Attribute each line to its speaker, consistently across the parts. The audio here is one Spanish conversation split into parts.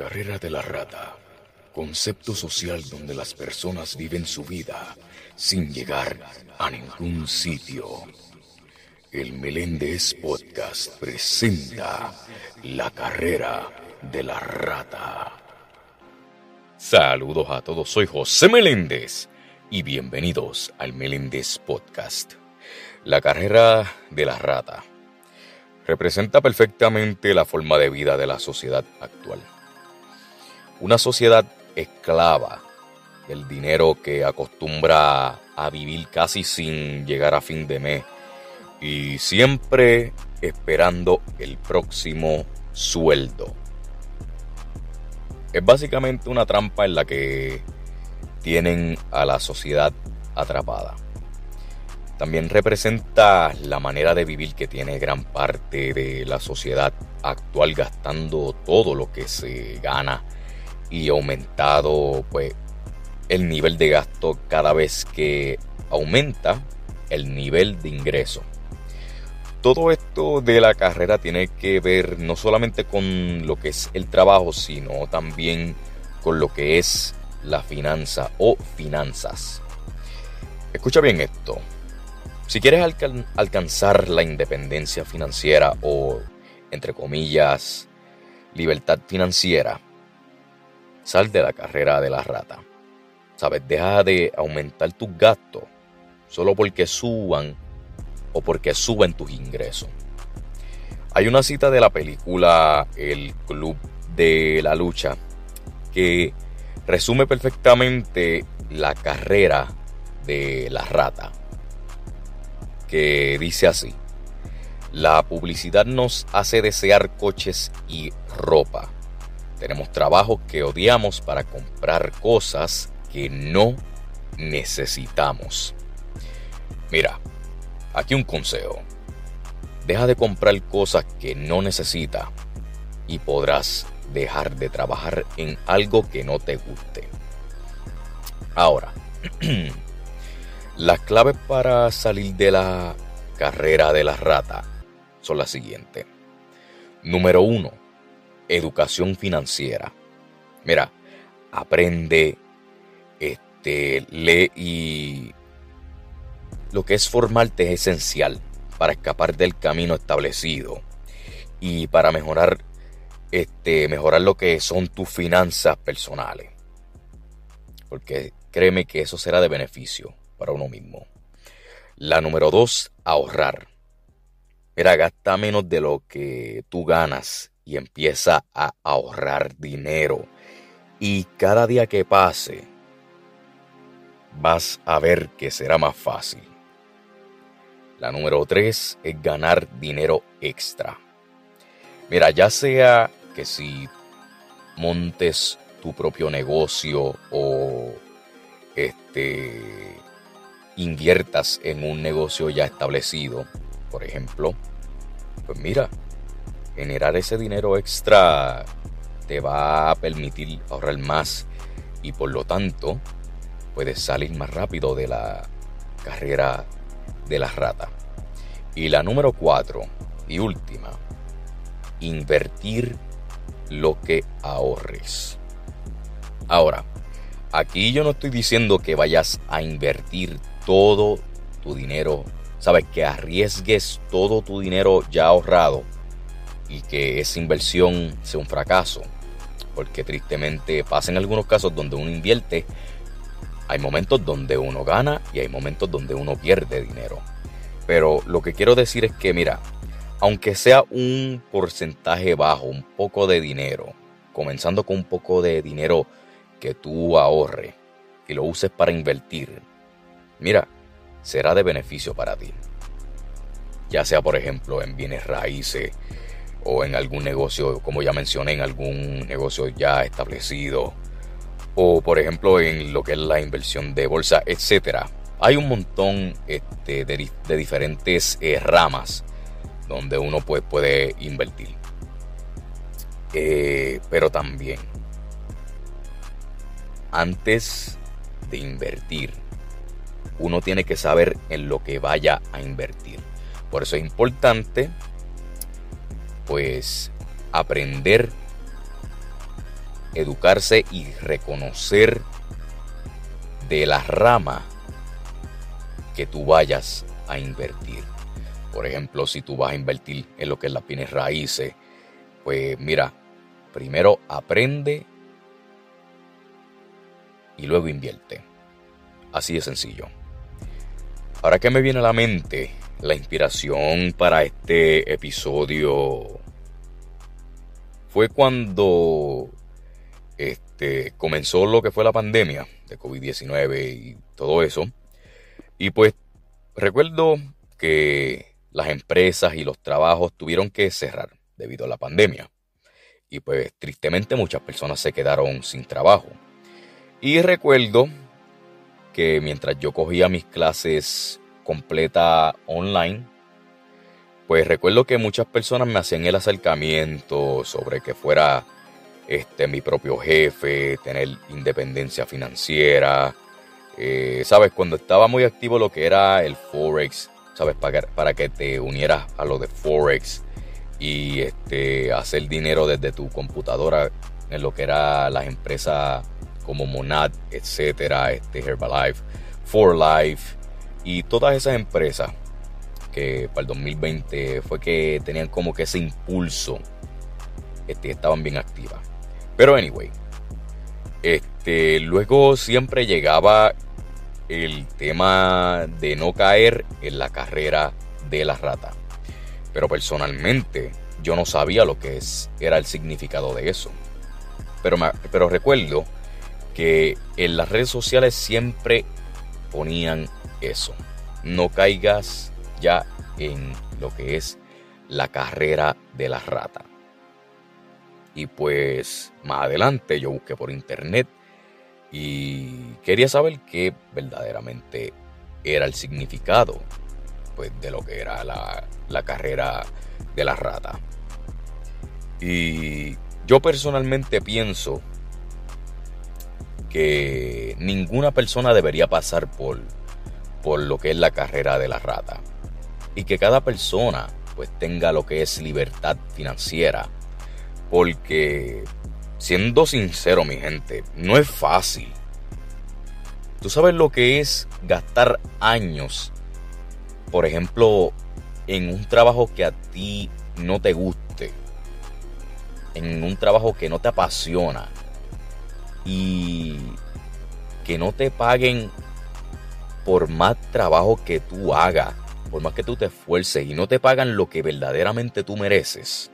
Speaker 1: carrera de la rata. Concepto social donde las personas viven su vida sin llegar a ningún sitio. El Meléndez Podcast presenta La carrera de la rata. Saludos a todos, soy José Meléndez y bienvenidos al Meléndez Podcast. La carrera de la rata representa perfectamente la forma de vida de la sociedad actual. Una sociedad esclava del dinero que acostumbra a vivir casi sin llegar a fin de mes y siempre esperando el próximo sueldo. Es básicamente una trampa en la que tienen a la sociedad atrapada. También representa la manera de vivir que tiene gran parte de la sociedad actual gastando todo lo que se gana y aumentado pues el nivel de gasto cada vez que aumenta el nivel de ingreso. Todo esto de la carrera tiene que ver no solamente con lo que es el trabajo, sino también con lo que es la finanza o finanzas. Escucha bien esto. Si quieres alcanzar la independencia financiera o, entre comillas, libertad financiera, Sal de la carrera de la rata. ¿Sabes? Deja de aumentar tus gastos solo porque suban o porque suben tus ingresos. Hay una cita de la película El Club de la Lucha que resume perfectamente la carrera de la rata. Que dice así. La publicidad nos hace desear coches y ropa tenemos trabajos que odiamos para comprar cosas que no necesitamos. Mira, aquí un consejo. Deja de comprar cosas que no necesitas y podrás dejar de trabajar en algo que no te guste. Ahora, las claves para salir de la carrera de la rata son las siguientes. Número uno, educación financiera. Mira, aprende, este, lee y lo que es formarte es esencial para escapar del camino establecido y para mejorar, este, mejorar lo que son tus finanzas personales. Porque créeme que eso será de beneficio para uno mismo. La número dos, ahorrar. Mira, gasta menos de lo que tú ganas y empieza a ahorrar dinero. Y cada día que pase, vas a ver que será más fácil. La número tres es ganar dinero extra. Mira, ya sea que si montes tu propio negocio o este inviertas en un negocio ya establecido, por ejemplo, pues mira, generar ese dinero extra te va a permitir ahorrar más y por lo tanto puedes salir más rápido de la carrera de la rata. Y la número cuatro y última, invertir lo que ahorres. Ahora, aquí yo no estoy diciendo que vayas a invertir todo tu dinero, sabes, que arriesgues todo tu dinero ya ahorrado y que esa inversión sea un fracaso. Porque tristemente pasa en algunos casos donde uno invierte, hay momentos donde uno gana y hay momentos donde uno pierde dinero. Pero lo que quiero decir es que, mira, aunque sea un porcentaje bajo, un poco de dinero, comenzando con un poco de dinero que tú ahorres y lo uses para invertir, mira, será de beneficio para ti. Ya sea, por ejemplo, en bienes raíces, o en algún negocio, como ya mencioné, en algún negocio ya establecido, o por ejemplo en lo que es la inversión de bolsa, etcétera. Hay un montón este, de, diferentes eh, ramas donde uno pues, puede invertir. Eh, pero también, antes de invertir, uno tiene que saber en lo que vaya a invertir. Por eso es importante pues aprender educarse y reconocer de la rama que tú vayas a invertir. Por ejemplo, si tú vas a invertir en lo que es las bienes raíces, pues mira, primero aprende y luego invierte. Así de sencillo. Ahora que me viene a la mente la inspiración para este episodio fue cuando este, comenzó lo que fue la pandemia de COVID-19 y todo eso. Y pues recuerdo que las empresas y los trabajos tuvieron que cerrar debido a la pandemia. Y pues tristemente muchas personas se quedaron sin trabajo. Y recuerdo que mientras yo cogía mis clases completa online, pues recuerdo que muchas personas me hacían el acercamiento sobre que fuera este, mi propio jefe, tener independencia financiera. Eh, Sabes, cuando estaba muy activo lo que era el Forex, sabes, para, para que te unieras a lo de Forex y este, hacer dinero desde tu computadora en lo que era las empresas como Monad, etcétera, este Herbalife, For Life y todas esas empresas que para el 2020 fue que tenían como que ese impulso, este, estaban bien activas. Pero anyway, este, luego siempre llegaba el tema de no caer en la carrera de la rata. Pero personalmente yo no sabía lo que es, era el significado de eso. Pero, pero recuerdo que en las redes sociales siempre ponían eso. No caigas ya en lo que es la carrera de la rata. Y pues más adelante yo busqué por internet y quería saber qué verdaderamente era el significado pues, de lo que era la, la carrera de la rata. Y yo personalmente pienso que ninguna persona debería pasar por, por lo que es la carrera de la rata. Y que cada persona pues tenga lo que es libertad financiera porque, siendo sincero, mi gente, no es fácil. Tú sabes lo que es gastar años, por ejemplo, en un trabajo que a ti no te guste, en un trabajo que no te apasiona y que no te paguen por más trabajo que tú hagas, por más que tú te esfuerces y no te pagan lo que verdaderamente tú mereces.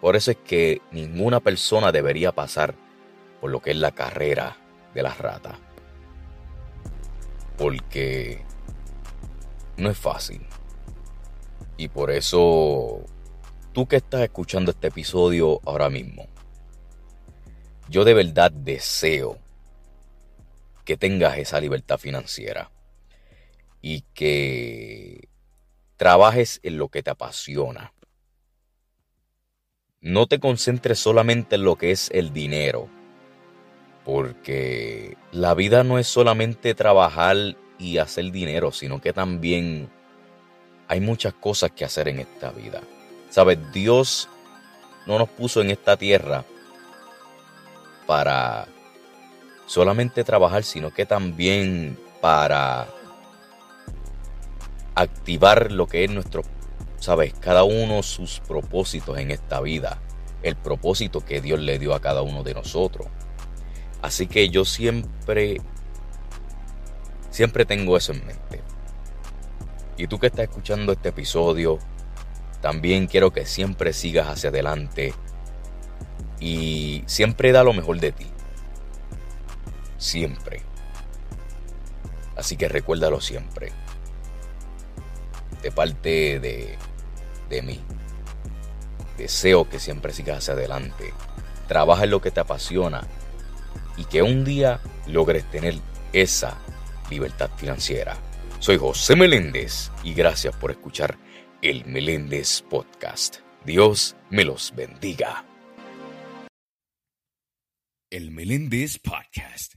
Speaker 1: Por eso es que ninguna persona debería pasar por lo que es la carrera de la rata. Porque no es fácil. Y por eso, tú que estás escuchando este episodio ahora mismo, yo de verdad deseo que tengas esa libertad financiera y que trabajes en lo que te apasiona no te concentres solamente en lo que es el dinero, porque la vida no es solamente trabajar y hacer dinero, sino que también hay muchas cosas que hacer en esta vida. Sabes, Dios no nos puso en esta tierra para solamente trabajar, sino que también para activar lo que es nuestro sabes, cada uno sus propósitos en esta vida, el propósito que Dios le dio a cada uno de nosotros. Así que yo siempre, siempre tengo eso en mente. Y tú que estás escuchando este episodio, también quiero que siempre sigas hacia adelante y siempre da lo mejor de ti. Siempre. Así que recuérdalo siempre. De parte de de mí. Deseo que siempre sigas hacia adelante. Trabaja en lo que te apasiona y que un día logres tener esa libertad financiera. Soy José Meléndez y gracias por escuchar el Meléndez Podcast. Dios me los bendiga.
Speaker 2: El Meléndez Podcast,